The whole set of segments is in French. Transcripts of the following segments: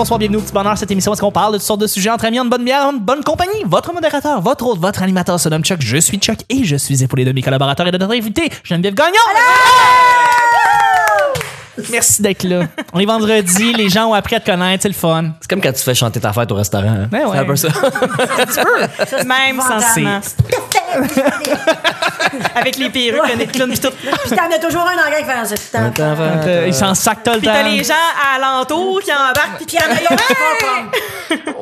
bonsoir, bienvenue au petit bonheur. Cette émission, est-ce qu'on parle de toutes sortes de sujets entre amis, en bonne bière, en bonne compagnie? Votre modérateur, votre hôte, votre animateur se nomme Chuck. Je suis Chuck et je suis épaulé de mes collaborateurs et de notre invité, Geneviève Gagnon. Merci d'être là. On est vendredi, les gens ont appris à te connaître, c'est le fun. C'est comme quand tu fais chanter ta fête au restaurant. hein. Ben ouais. C'est un peu ça. Même sentiment. Avec les perruques, le nez de clown pis tout. Puis t'en as toujours un dans le qui fait ça. Attends, attends, Euh, ils s'en sacent tout le Pis t'as temps. les gens alentour qui embarquent pis qui en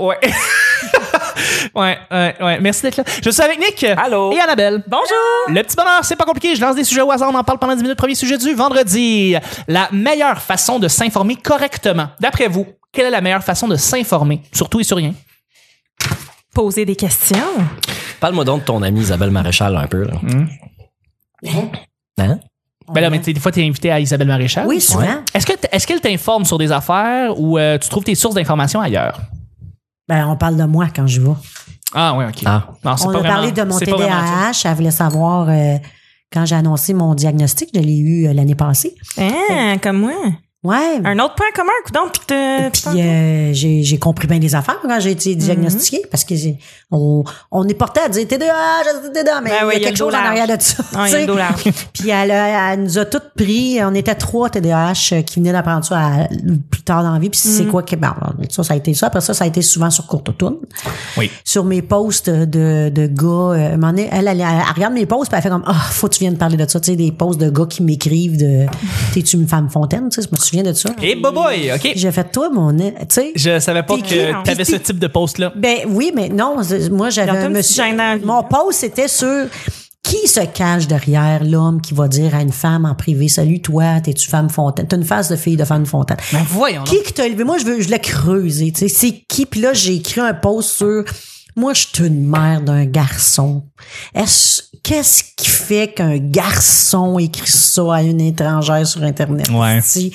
Ouais. ouais, ouais, ouais. Merci d'être là. Je suis avec Nick. Allô. Et Annabelle. Bonjour! Le petit bonheur, c'est pas compliqué. Je lance des sujets au hasard. On en parle pendant 10 minutes. Premier sujet du vendredi. La meilleure façon de s'informer correctement. D'après vous, quelle est la meilleure façon de s'informer? Surtout et sur rien. Poser des questions. Parle-moi donc de ton amie Isabelle Maréchal un peu. Là. Hein? Ben là, mais tu des fois, t'es invité à Isabelle Maréchal. Oui, souvent. Est-ce que t- est-ce qu'elle t'informe sur des affaires ou euh, tu trouves tes sources d'informations ailleurs? Ben, on parle de moi quand je vais. Ah, oui, OK. Ah. Non, c'est On pas a vraiment- parlé de mon. TDAH. Elle voulait savoir euh, quand j'ai annoncé mon diagnostic. Je l'ai eu euh, l'année passée. Hein, comme moi. Ouais. Un autre point commun, te- Puis euh, j'ai j'ai compris bien des affaires quand j'ai été diagnostiquée parce que j'ai- on, on est porté à dire TDAH, TDAH, mais Ben il y a il y a quelque chose en arrière de ça. Il y a tu sais. le dos large. Puis elle, a- elle nous a toutes pris. On était trois TDAH euh, qui venaient d'apprendre ça à- plus tard dans la vie. Puis c'est Mm. quoi que ben, ça, ça a été ça. Après ça, ça a été souvent sur courte automne. Oui. Sur mes posts de, de gars, euh, donné, elle, elle, elle regarde mes posts puis elle fait comme ah faut que tu viennes parler de ça. Tu sais des posts de gars qui m'écrivent de t'es-tu une femme fontaine. Tu sais, je me souviens de ça. Et boy, OK. J'ai fait toi mon tu sais. Je savais pas que hein. t'avais ce type de post-là. Ben oui, mais non, moi j'avais monsieur. Mon post c'était sur qui se cache derrière l'homme qui va dire à une femme en privé Salut toi, t'es-tu femme fontaine? T'as une face de fille de femme fontaine. Ben voyons. Qui qui t'a élevé? Moi, je veux, je l'ai creusé, tu sais. C'est qui? Puis là, j'ai écrit un post sur, moi, je suis une mère d'un garçon. Est-ce, qu'est-ce qui fait qu'un garçon écrit ça à une étrangère sur Internet? Ouais. Tu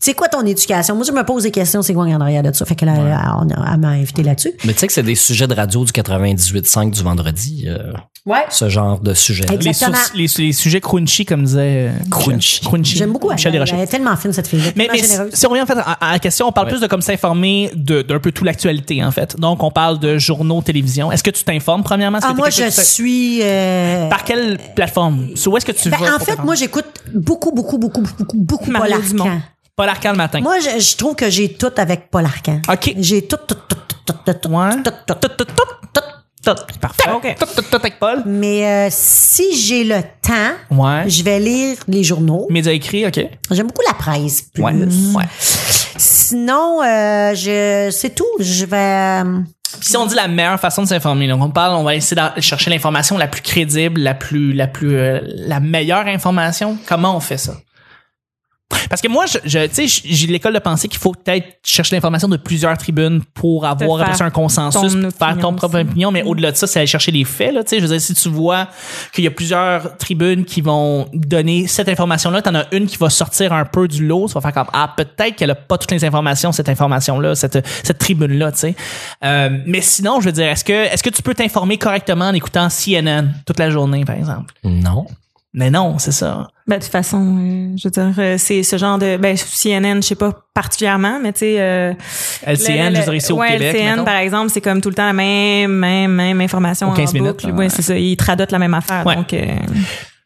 sais quoi ton éducation? Moi, je me pose des questions, c'est quoi en arrière de ça? Fait qu'elle a- on a- elle m'a invité là-dessus. Mais tu sais que c'est des sujets de radio du 98.5 du vendredi, euh, Ouais. ce genre de sujet. Les, sujets crunchy, comme disait. euh, Crunchy. Crunchy. J'aime beaucoup. Michel elle, Desrochers. est tellement fine, cette. Mais, si, on revient en fait à, à la question, on parle Ouais. plus de comme s'informer de- d'un peu tout l'actualité en fait. Donc on parle de journaux, télévision. Est-ce que tu t'informes premièrement Ah, moi, je suis, euh, Par quelle plateforme Sur où est-ce que tu ben, vas en fait, moi, j'écoute beaucoup, beaucoup, beaucoup, beaucoup, beaucoup Paul. Arcand. Paul Arcand le matin. Moi, je, je trouve que j'ai tout avec Paul Arcand. Ok. J'ai tout, tout, tout, tout, tout, tout, Ouais. tout, tout, tout, tout, tout, tout. Parfait. Ok. Tout, tout, tout avec Paul? Mais euh, si j'ai le temps, Ouais. je vais lire les journaux. Médias écrits, ok. J'aime beaucoup la presse. Plus. Ouais. Ouais. Sinon, euh, je, c'est tout. Je vais. euh, Puis si on dit la meilleure façon de s'informer, donc on parle, on va essayer de chercher l'information la plus crédible, la plus, la plus, euh, la meilleure information. Comment on fait ça? Parce que moi, je, je tu sais, j'ai l'école de pensée qu'il faut peut-être chercher l'information de plusieurs tribunes pour avoir faire après ça un consensus, ton faire ton propre aussi. opinion. Mais au-delà de ça, c'est aller chercher les faits. Là, tu sais, je veux dire, si tu vois qu'il y a plusieurs tribunes qui vont donner cette information-là, t'en as une qui va sortir un peu du lot, ça va faire comme ah peut-être qu'elle a pas toutes les informations cette information-là, cette cette tribune-là, tu sais. Euh, mais sinon, je veux dire, est-ce que est-ce que tu peux t'informer correctement en écoutant CNN toute la journée, par exemple? Non. Mais non, c'est ça. Ben, de toute façon, euh, je veux dire, euh, c'est ce genre de, ben, CNN, je sais pas particulièrement, mais tu sais, euh, LCN, le- je veux dire ici au Québec. LCN, mettons. par exemple, c'est comme tout le temps la même, même, même information Aux 15 en minutes, boucle. là, Ouais, ouais. c'est ça. Ils traduisent la même affaire. Ouais. Donc, euh,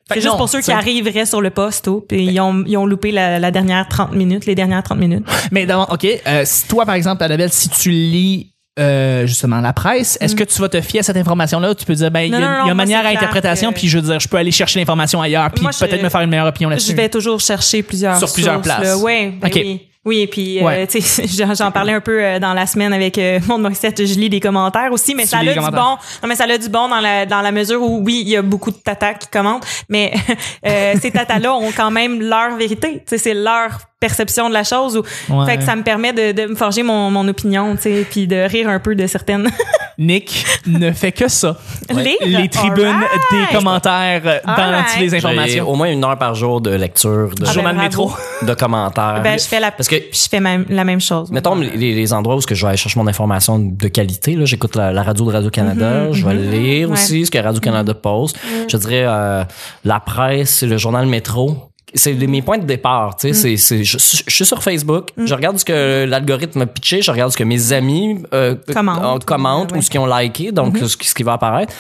c'est juste non, pour ceux qui arriveraient sur le poste, oh, puis ils ont, ils ont loupé la, la dernière 30 minutes, les dernières 30 minutes. Mais d'abord, OK, euh, si toi, par exemple, Annabelle, si tu lis euh, justement la presse, est-ce que tu vas te fier à cette information-là? Ou tu peux dire, ben, il y a, Mm. Non, non, y a une manière à interprétation, que- puis je veux dire, je peux aller chercher l'information ailleurs, puis je- peut-être me faire une meilleure opinion Je là-dessus. vais toujours chercher plusieurs Sur plusieurs sources, places. là. Ouais, ben Ok. oui. Oui, et puis euh, tu sais, j'en parlais un peu euh, dans la semaine avec euh, Monde Morissette, je lis des commentaires aussi, mais Tu ça a du bon. Non, mais ça a du bon dans la dans la mesure où oui, il y a beaucoup de tatas qui commentent, mais ces tatas-là ont quand même leur vérité. Tu sais, c'est leur perception de la chose. Ou, Ouais. Fait que ça me permet de, de me forger mon, mon opinion, tu sais, puis de rire un peu de certaines. Nick ne fait que ça. Lire? Les tribunes Alright. des commentaires dans toutes les informations. au moins une heure par jour de lecture, de, Ah ben, Journal bravo. métro. de commentaires. ben, je fais la, Parce que je fais même, la même chose. Mettons les, les endroits où ce que je vais aller chercher mon information de qualité. Là, j'écoute la, la radio de Radio Canada. je vais lire Ouais. aussi ce que Radio Canada pose. Je dirais euh, la presse, le journal Métro. C'est mes points de départ. Tu sais, c'est, c'est, je, je suis sur Facebook, je regarde ce que l'algorithme a pitché, je regarde ce que mes amis euh, Commentent. euh, commentent Ouais. ou ce qu'ils ont liké, donc ce, qui- ce qui va apparaître.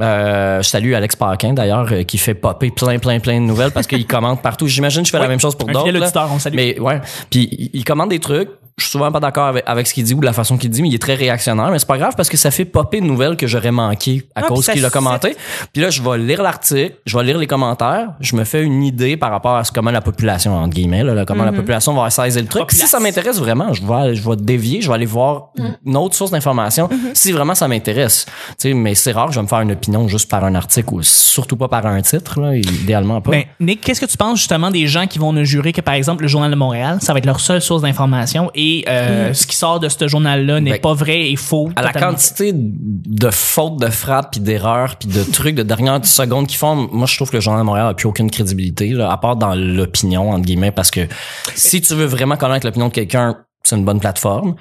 Euh, je salue Alex Paquin d'ailleurs, euh, qui fait popper plein, plein, plein de nouvelles parce qu'il commente partout. J'imagine que je fais la même chose pour d'autres. Mais ouais, puis il, il commande des trucs. Je suis souvent pas d'accord avec, avec ce qu'il dit ou de la façon qu'il dit, mais il est très réactionnaire. Mais c'est pas grave parce que ça fait popper une nouvelle que j'aurais manqué à Ah, cause qu'il a commenté. Puis là, je vais lire l'article, je vais lire les commentaires, je me fais une idée par rapport à ce comment la population, entre guillemets, là, comment la population va saisir le truc. Si ça m'intéresse vraiment, je vais, je vais dévier, je vais aller voir une autre source d'information si vraiment ça m'intéresse. Tu sais, mais c'est rare que je vais me faire une opinion juste par un article ou surtout pas par un titre, là, idéalement pas. Ben, Nick, qu'est-ce que tu penses justement des gens qui vont nous jurer que, par exemple, le Journal de Montréal, ça va être leur seule source d'information et euh, ce qui sort de ce journal-là n'est Ben, pas vrai et faux? à la quantité de fautes, de frappes, puis d'erreurs, puis de trucs de dernière seconde qu'ils font, moi je trouve que le Journal de Montréal a plus aucune crédibilité, là, à part dans l'opinion entre guillemets, parce que si tu veux vraiment connaître l'opinion de quelqu'un, c'est une bonne plateforme.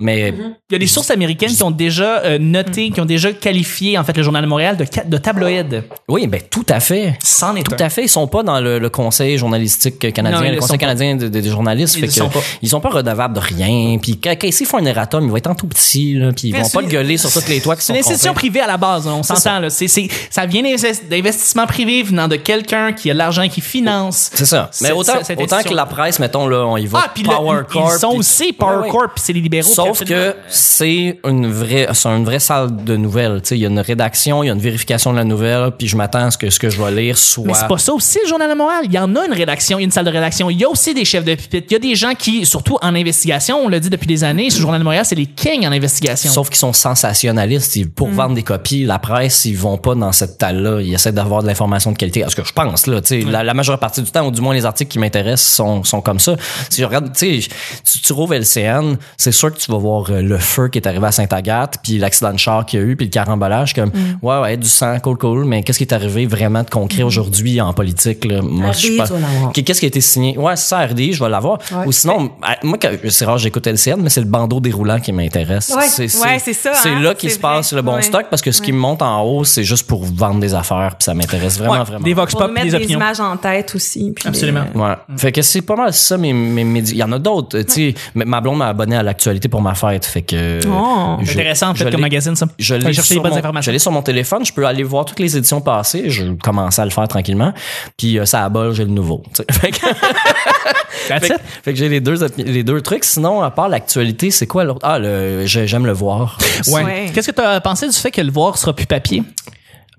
Mais Il y a des sources américaines qui ont déjà euh, noté, qui ont déjà qualifié en fait le Journal de Montréal de, de tabloïd. oui, ben tout à fait. C'en est Tout un. à fait, ils sont pas dans le, le conseil journalistique canadien, Non, ils le conseil sont canadien des, journalistes, Ils fait que sont pas. ils sont pas redevables de rien. Puis quand, quand ils font un erratum, il va être en tout petit, là, puis ils vont pas le gueuler sur toutes les toits qui C'est sont une institution privée à la base, hein, on s'entend là. C'est, c'est, ça vient d'invest- d'investissement privé venant de quelqu'un qui a de l'argent qui finance. C'est ça. Mais autant, que la presse, mettons, là, on y va Ah, puis Power le- Corp. ils sont puis- aussi Power Ouais. Corp, c'est les libéraux. Sauf que c'est une vraie, c'est une vraie salle de nouvelles. Tu sais, il y a une rédaction, il y a une vérification de la nouvelle, puis je m'attends à ce que ce que je vais lire soit. Mais c'est pas ça aussi le Journal de Montréal. Il y en a une rédaction, il y a une salle de rédaction. Il y a aussi des chefs de pupitre. Il y a des gens qui, surtout en investigation, on l'a dit depuis des années, ce Journal de Montréal, c'est les kings en investigation. Sauf qu'ils sont sensationnalistes. Ils- Mm. pour vendre des copies, la presse, ils vont pas dans cette talle-là. Ils essaient d'avoir de l'information de qualité. À ce que je pense, là, tu sais, la, la majeure partie du temps, ou du moins les articles qui m'intéressent sont, sont comme ça. Si je regarde, tu sais, tu, tu rouvres LCN, c'est sûr que tu vas voir euh, le feu qui est arrivé à Sainte-Agathe, puis l'accident de char qu'il y a eu, puis le carambolage, comme, Mm. ouais, ouais, du sang, cool, cool, mais qu'est-ce qui est arrivé vraiment de concret aujourd'hui en politique, là? Moi, je suis RDI, pas-. Qu'est-ce qui a été signé? Ouais, c'est ça, RDI, je vais l'avoir. Ouais. Ou sinon, moi, c'est rare, j'écoute LCN, mais c'est le bandeau déroulant qui m'intéresse. Ouais. Ouais, c'est ça, C'est hein, là qu'il se passe le bon Ouais. stock parce que ce qui me monte en haut, c'est juste pour vendre des affaires, puis ça m'intéresse vraiment, Ouais, vraiment. Des vox pop des des opinions. images en tête aussi. puis Absolument. des- Ouais. Fait que c'est pas mal ça, médias. Il y en a d'autres, tu sais. mais Ma blonde m'a abonné à l'actualité pour ma fête, fait que. Oh. je- Intéressant, en fait, je comme magazine, ça. Je l'ai sur, les bonnes mon- informations. je l'ai sur mon téléphone, je peux aller voir toutes les éditions passées, je commençais à le faire tranquillement, puis euh, ça abole, j'ai le nouveau. Fait que, fait, fait j'ai les deux les deux trucs. Sinon, à part l'actualité, c'est quoi l'autre? Ah, j'aime le voir. Ouais. Ouais. Qu'est-ce que tu as pensé du fait que le voir sera plus papier?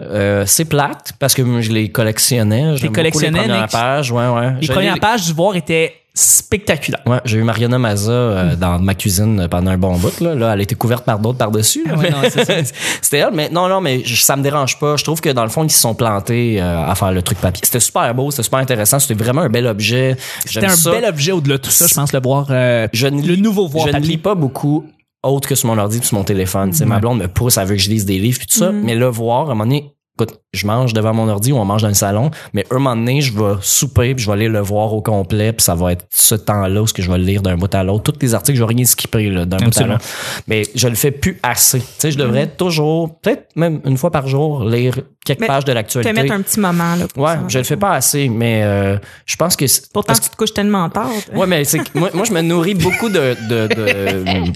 Euh, c'est plate parce que je les collectionnais. J'aime beaucoup collectionnais, les premières pages, ouais, ouais. Les Je premières pages du voir étaient spectaculaires. Ouais, j'ai eu Mariana Maza euh, dans ma cuisine pendant un bon bout. Là, là elle a été couverte par d'autres par-dessus. là, Ah ouais, mais- non, c'est ça. C'était elle, mais non, non, mais je- ça me dérange pas. Je trouve que dans le fond, ils se sont plantés euh, à faire le truc papier. C'était super beau, c'était super intéressant. C'était vraiment un bel objet. C'était un ça. bel objet au-delà de tout ça, je pense, le voir. euh, Je ne le nouveau voir Je ne lis pas beaucoup autre que sur mon ordi puis sur mon téléphone. Tu sais, Ma blonde me pousse, elle veut que je lise des livres puis tout ça. Mais le voir, à un moment donné, écoute, je mange devant mon ordi ou on mange dans le salon, mais un moment donné, je vais souper puis je vais aller le voir au complet puis ça va être ce temps-là où ce que je vais le lire d'un bout à l'autre. Tous les articles, je vais rien skipper là, d'un bout à l'autre. Mais je le fais plus assez. Tu sais, je devrais toujours, peut-être même une fois par jour, lire quelques Mais pages de Te l'actualité. mettre un petit moment, là. pour Ouais, ça. je le fais pas assez, mais euh, je pense que c'est- Pourtant, parce tu te couches tellement tard. Ouais, mais c'est que moi, moi, je me nourris beaucoup de, de, de,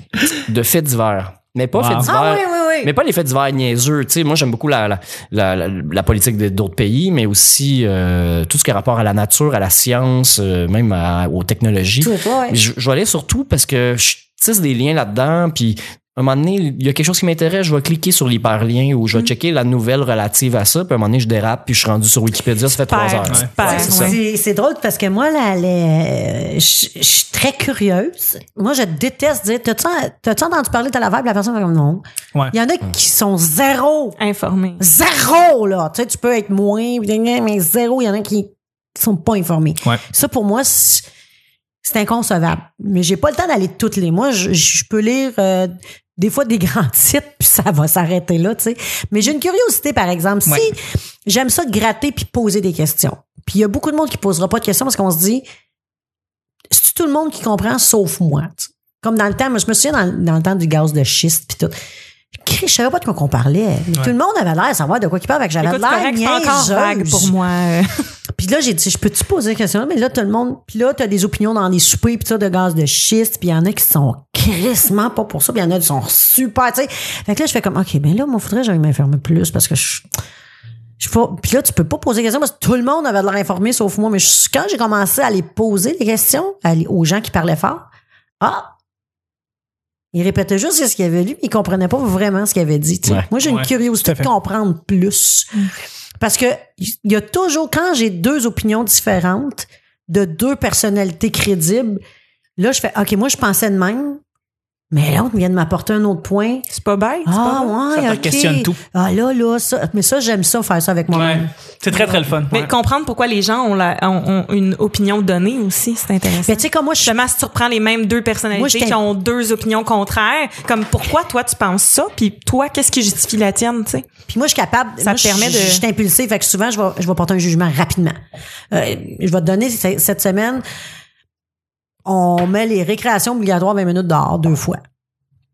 de faits divers. Mais pas Wow. faits divers. Ah oui, oui, oui. Mais pas les faits divers niaiseux. Tu sais, moi, j'aime beaucoup la, la, la, la, politique d'autres pays, mais aussi euh, tout ce qui a rapport à la nature, à la science, euh, même à- aux technologies. Tout, ouais. Je, je vais aller surtout parce que je tisse des liens là-dedans, puis un moment donné, il y a quelque chose qui m'intéresse, je vais cliquer sur l'hyperlien ou je Mm. vais checker la nouvelle relative à ça, puis à un moment donné, je dérape, puis je suis rendu sur Wikipédia, ça fait trois heures. Ouais, c'est ça. ouais. C'est c'est drôle parce que moi, là, les- je je suis très curieuse. Moi, je déteste dire T'as-tu t'as-tu entendu parler de la vibe? La personne fait comme non. Ouais. Il y en a qui sont zéro. Informé. Zéro, là. Tu sais, tu peux être moins, mais zéro. Il y en a qui sont pas informés. Ouais. Ça, pour moi, c'est c'est inconcevable. Mais j'ai pas le temps d'aller toutes les mois. Je, je peux lire euh, des fois des grands titres, puis ça va s'arrêter là, tu sais. Mais j'ai une curiosité, par exemple. Ouais. Si j'aime ça de gratter puis poser des questions. Puis il y a beaucoup de monde qui posera pas de questions parce qu'on se dit, c'est tout le monde qui comprend sauf moi. Comme dans le temps, moi, je me souviens dans, dans le temps du gaz de schiste puis tout. Je savais pas de quoi qu'on parlait. Tout le monde avait l'air de savoir de quoi il parlait. Fait que j'avais l'air encore vague pour moi. Puis là, j'ai dit, je peux-tu poser la question? Mais là, tout le monde, puis là, t'as des opinions dans les soupers, puis ça, de gaz de schiste, puis il y en a qui sont crissement pas pour ça, puis il y en a qui sont super, tu sais. Fait que là, je fais comme, OK, ben là, moi, faudrait que j'aille m'informer plus, parce que je... Je sais pas, puis là, tu peux pas poser des questions parce que tout le monde avait de l'air informé sauf moi. Mais je- quand j'ai commencé à les poser les questions à aux gens qui parlaient fort, ah, ils répétaient juste ce qu'ils avaient lu, mais ils comprenaient pas vraiment ce qu'ils avaient dit. tu sais. Ouais. Moi, j'ai une Ouais, curiosité de comprendre plus. Parce que il y a toujours, quand j'ai deux opinions différentes de deux personnalités crédibles, là, je fais, OK, moi, je pensais de même, mais l'autre vient de m'apporter un autre point. C'est pas bête. Ah, pas bête. ouais, Ça te OK. questionne tout. Ah, là, là, ça. Mais ça, j'aime ça, faire ça avec Ouais. moi-même. C'est très, très le fun. Mais Ouais. comprendre pourquoi les gens ont, la, ont, ont une opinion donnée aussi, c'est intéressant. Mais tu sais, comme moi, je suis si tu reprends les mêmes deux Moi, personnalités qui ont deux opinions contraires, comme pourquoi toi tu penses ça, puis toi qu'est-ce qui justifie la tienne, tu sais? Puis moi, je suis capable. Ça moi, te permet de- Je suis impulsif, fait que souvent, je vais, je vais porter un jugement rapidement. Euh, je vais te donner cette semaine. On met les récréations obligatoires 20 minutes dehors deux fois.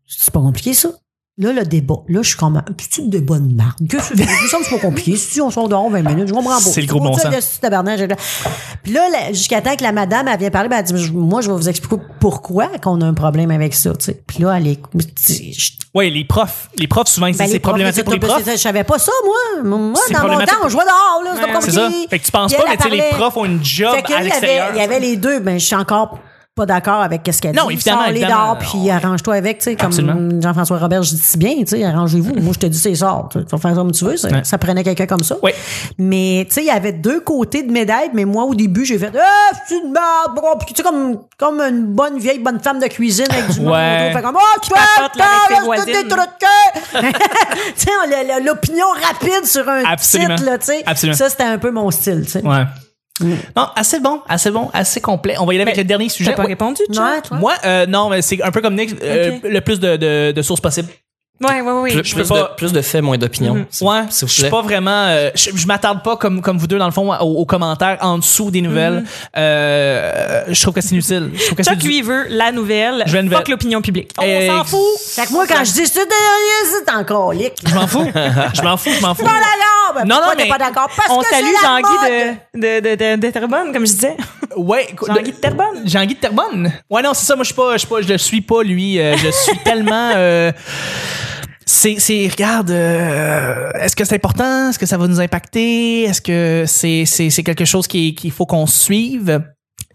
C'est pas compliqué, ça. Là, le débat. Là, je suis comme, c'est une débat de marde. Que c'est ça, c'est pas compliqué. Si on sort dehors 20 minutes, je comprends pas. C'est le gros bon sens. petit Puis là, jusqu'à temps que la madame, elle vient parler, ben, elle dit, moi, je vais vous expliquer pourquoi qu'on a un problème avec ça, tu sais. Puis là, elle est, Ouais, les profs. Les profs, souvent, ils disent ben, c'est problématique pour les c'est- profs. c'est- Je savais pas ça, moi. Moi, C'est dans mon temps, on jouait dehors, là. Ouais. pas C'est ça. compliqué. Fait que tu penses pas, mais tu les profs ont une job à là, il y avait- l'extérieur. Il y avait les deux, ben, je suis encore pas d'accord avec ce qu'elle dit. Non, évidemment, Sors les évidemment. dehors, puis arrange-toi avec, tu sais, comme. Jean-François Robert, je dis si bien, tu sais, arrangez-vous. Moi, je te dis, c'est sort. Tu vas faire comme tu veux. Ça, Ouais. ça prenait quelqu'un comme ça. Ouais. Mais, tu sais, il y avait deux côtés de médaille, mais moi, au début, j'ai fait, ah, c'est une merde, compliqué. Tu sais, comme, comme une bonne vieille bonne femme de cuisine avec du Ouais. Fait comme, oh, tu voisines. des trucs. tu sais, l'opinion rapide sur un Absolument. titre, là, tu sais. Ça, c'était un peu mon style, tu sais. Ouais. Non, assez bon, assez bon, assez complet. On va y aller avec Mais le dernier sujet. T'as pas Ouais. répondu? Ouais, toi? Moi, euh, non, mais c'est un peu comme Nick, euh, le plus de, de, de sources possibles. Ouais, ouais, ouais. Plus, je plus peux pas- de, plus de faits, moins d'opinions. Mhm. s'il- Ouais, je suis pas vraiment, euh, je, je m'attarde pas comme comme vous deux dans le fond aux, aux commentaires en dessous des nouvelles. Euh, je trouve que c'est inutile. Je trouve que Chuck, lui, veut la nouvelle. Je veux. Fuck l'opinion publique. On s'en fout. Fait que moi, quand je dis c'est derrière, c'est encore lick. Je m'en fous. je m'en fous. Je m'en fous. Non, non, t'es mais pas d'accord? Parce On salue Jean-Guy de, de, de, de, de Terrebonne, comme je disais. Ouais, Jean-Guy de- Terrebonne. Jean-Guy de Terrebonne. Ouais, non, c'est ça. Moi, je suis pas, je suis pas, je le suis pas lui. Euh, je suis tellement. euh, c'est, c'est, regarde, euh, est-ce que c'est important? Est-ce que ça va nous impacter? Est-ce que c'est, c'est, c'est quelque chose qui, qu'il faut qu'on suive?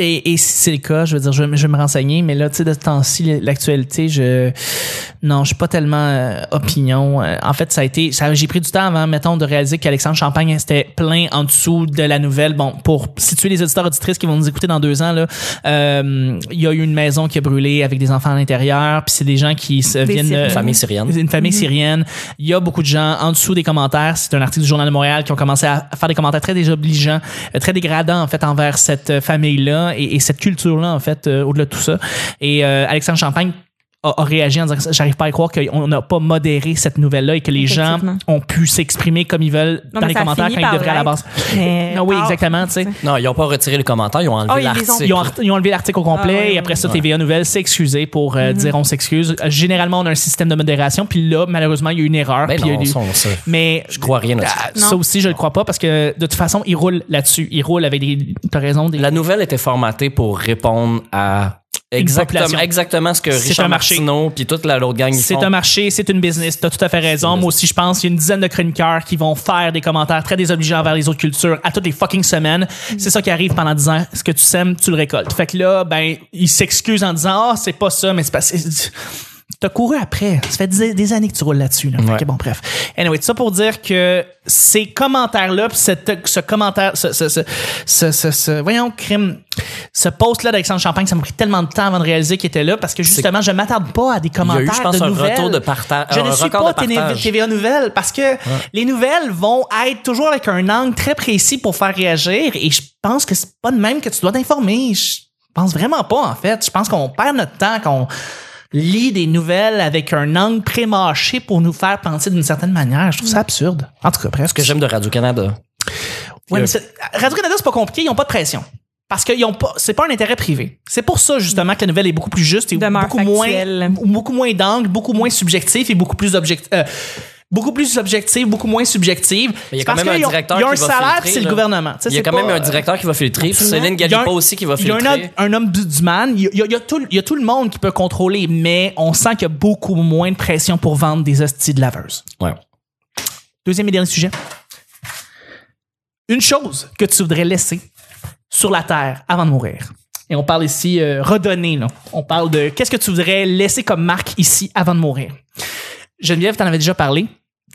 Et, et si c'est le cas, je veux dire, je, vais- je vais me renseigner, mais là, tu sais, de ce temps-ci, l'actualité, je, non, je suis pas tellement euh, opinion. Euh, En fait, ça a été, ça, j'ai pris du temps avant, mettons, de réaliser qu'Alexandre Champagne c'était plein en dessous de la nouvelle. Bon, pour situer les auditeurs auditrices qui vont nous écouter dans deux ans, là, euh, il y a eu une maison qui a brûlé avec des enfants à l'intérieur, puis c'est des gens qui se Des viennent, Syriens. euh, Famille syrienne. une famille syrienne. Il y a beaucoup de gens en dessous des commentaires. C'est un article du Journal de Montréal qui ont commencé à faire des commentaires très désobligeants, euh, très dégradants en fait envers cette famille-là et, et cette culture-là en fait euh, au-delà de tout ça. Et euh, Alexandre Champagne a, a réagi en disant que j'arrive pas à y croire qu'on n'a pas modéré cette nouvelle-là et que les gens ont pu s'exprimer comme ils veulent Non, dans les commentaires quand ils devraient à la base. Mais Ah oui, exactement, tu sais. Non, ils ont pas retiré les commentaires, ils ont enlevé Oh, l'article. Ils ont, ils ont enlevé l'article au complet Ah, ouais, et après ça, ouais. TVA Nouvelle s'est excusé pour euh, dire on s'excuse. Généralement, on a un système de modération, puis là, malheureusement, il y a eu une erreur. Ben puis il y a non, eu ça, mais je crois rien là-dessus. ah, Non. ça aussi, je le crois pas parce que de toute façon, ils roulent là-dessus. Ils roulent avec des. T'as raison. Des, La nouvelle était formatée pour répondre à exactement, exactement ce que C'est Richard un marché. Martineau puis toute la l'autre gang c'est un marché, c'est une business. T'as tout à fait raison. Moi aussi, je pense qu'il y a une dizaine de chroniqueurs qui vont faire des commentaires très désobligeants envers les autres cultures à toutes les fucking semaines. C'est ça qui arrive pendant 10 ans. Ce que tu sèmes, tu le récoltes. Fait que là, ben, ils s'excusent en disant, ah, c'est pas ça, mais c'est pas, T'as couru après. Ça fait des, des années que tu roules là-dessus. Là. Ouais. que bon, bref. Anyway, tout ça pour dire que ces commentaires-là, ce commentaire, ce, ce, ce, ce, voyons, crime, ce post-là d'Alexandre Champagne, ça m'a pris tellement de temps avant de réaliser qu'il était là parce que justement, je m'attarde pas à des Il y a commentaires eu, je pense, de un nouvelles. retour de partage. Je ne suis pas. TVA Nouvelles parce que les nouvelles vont être toujours avec un angle très précis pour faire réagir et je pense que c'est pas de même que tu dois t'informer. Je pense vraiment pas, en fait. Je pense qu'on perd notre temps, qu'on lit des nouvelles avec un angle pré-mâché pour nous faire penser d'une certaine manière. Je trouve ça absurde. En tout cas, bref. Ce que j'aime de Radio-Canada. Ouais, Euh, mais Radio-Canada, c'est pas compliqué, ils ont pas de pression. Parce que ils ont pas, c'est pas un intérêt privé. C'est pour ça, justement, que la nouvelle est beaucoup plus juste et Demeure beaucoup moins, beaucoup moins d'angle, beaucoup moins subjectif et beaucoup plus objectif, euh, beaucoup plus objective, beaucoup moins subjective. Il y a quand même un ont- directeur Il y a un qui va salaire, filtrer, c'est le gouvernement. Il y a quand même un directeur qui va filtrer. Céline il y a Galipo un- aussi qui va Il y a filtrer. un, homme- un homme du, du man. Il y a, y a- il y a tout, il y a tout le monde qui peut contrôler, mais on sent qu'il y a beaucoup moins de pression pour vendre des hosties de laveuses. Ouais. Deuxième et dernier sujet. Une chose que tu voudrais laisser sur la terre avant de mourir. Et on parle ici euh, redonner. Là. On parle de qu'est-ce que tu voudrais laisser comme marque ici avant de mourir. Geneviève, t'en avais déjà parlé.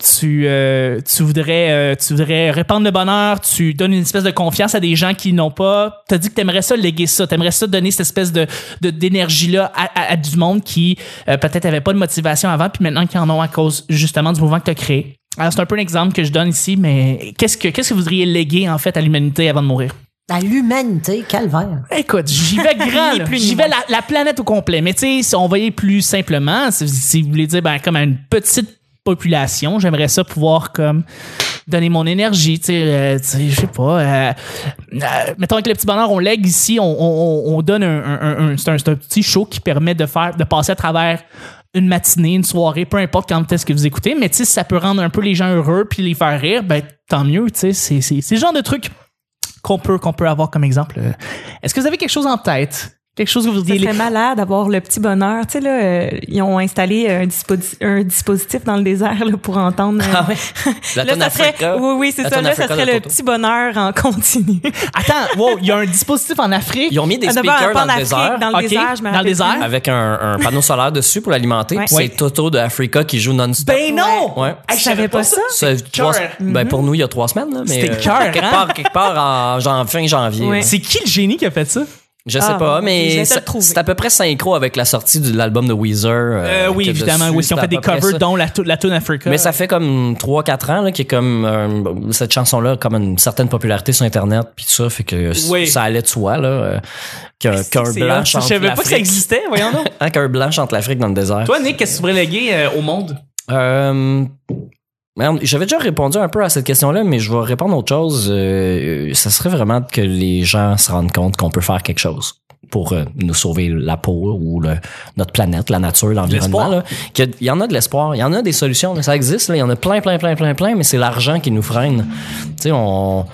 Tu, euh, tu voudrais euh, tu voudrais répandre le bonheur, tu donnes une espèce de confiance à des gens qui n'ont pas. T'as dit que t'aimerais ça léguer ça, t'aimerais ça donner cette espèce de de- d'énergie là à, à- à du monde qui euh, peut-être avait pas de motivation avant, puis maintenant qui en ont à cause justement du mouvement que t'as créé. Alors c'est un peu un exemple que je donne ici, mais qu'est-ce que qu'est-ce que vous voudriez léguer en fait à l'humanité avant de mourir? À l'humanité, calvaire. Écoute, j'y vais grand, j'y vais la, la planète au complet. Mais tu sais, si on voyait plus simplement, si, si vous voulez dire, ben, comme à une petite population, j'aimerais ça pouvoir, comme, donner mon énergie, tu sais, euh, je sais pas, euh, euh, mettons avec le petit bonheur, on lègue ici, on, on, on- on donne un, un, petit show qui permet de faire, de passer à travers une matinée, une soirée, peu importe quand est-ce que vous écoutez, mais si ça peut rendre un peu les gens heureux puis les faire rire, ben, tant mieux, tu sais, c'est, le genre de truc qu'on peut, qu'on peut avoir comme exemple. Est-ce que vous avez quelque chose en tête? Quelque chose que vous Ça voudriez... serait malade d'avoir le petit bonheur. Tu sais, là, euh, ils ont installé un, disposi- un dispositif dans le désert là, pour entendre. euh, Ah ouais? La là, ça serait, oui, oui, c'est ça. Là, ça serait le Toto. petit bonheur en continu. Attends, wow, il y a un dispositif en Afrique. Ils ont mis des Ah, speakers dans le désert. Dans le désert, je dans le désert? Avec un, un panneau solaire dessus pour l'alimenter. Ouais. C'est Ouais. Toto de Africa qui joue non-stop. Ben non! Ouais. Hey, Je savais pas ça. C'est ben pour nous, il y a trois semaines. C'était euh, cœur, quelque, hein? part, quelque part en fin janvier. C'est qui le génie qui a fait ça? Je sais Ah, pas, mais c'est à peu près synchro avec la sortie de l'album de Weezer. Euh, oui, que évidemment. dessus, Oui, si on fait des covers, dont la, la tune Africa. Mais ça fait comme 3-4 ans là, qui est comme euh, cette chanson-là a comme une certaine popularité sur Internet puis tout ça fait que Oui. ça allait de soi là euh, qu'un C'est blanc chante Je savais pas que ça l'Afrique. existait, voyons donc. Hein, qu'un blanc chante l'Afrique dans le désert. Toi, Nick, qu'est-ce que tu voudrais léguer euh, au monde? Euh, J'avais déjà répondu un peu à cette question-là, mais je vais répondre à autre chose. Euh, ça serait vraiment que les gens se rendent compte qu'on peut faire quelque chose pour euh, nous sauver la peau ou le- notre planète, la nature, l'environnement. Il y en a de l'espoir, il y en a des solutions, ça existe, là. il y en a plein, plein, plein, plein, plein, mais c'est l'argent qui nous freine. Tu sais, on,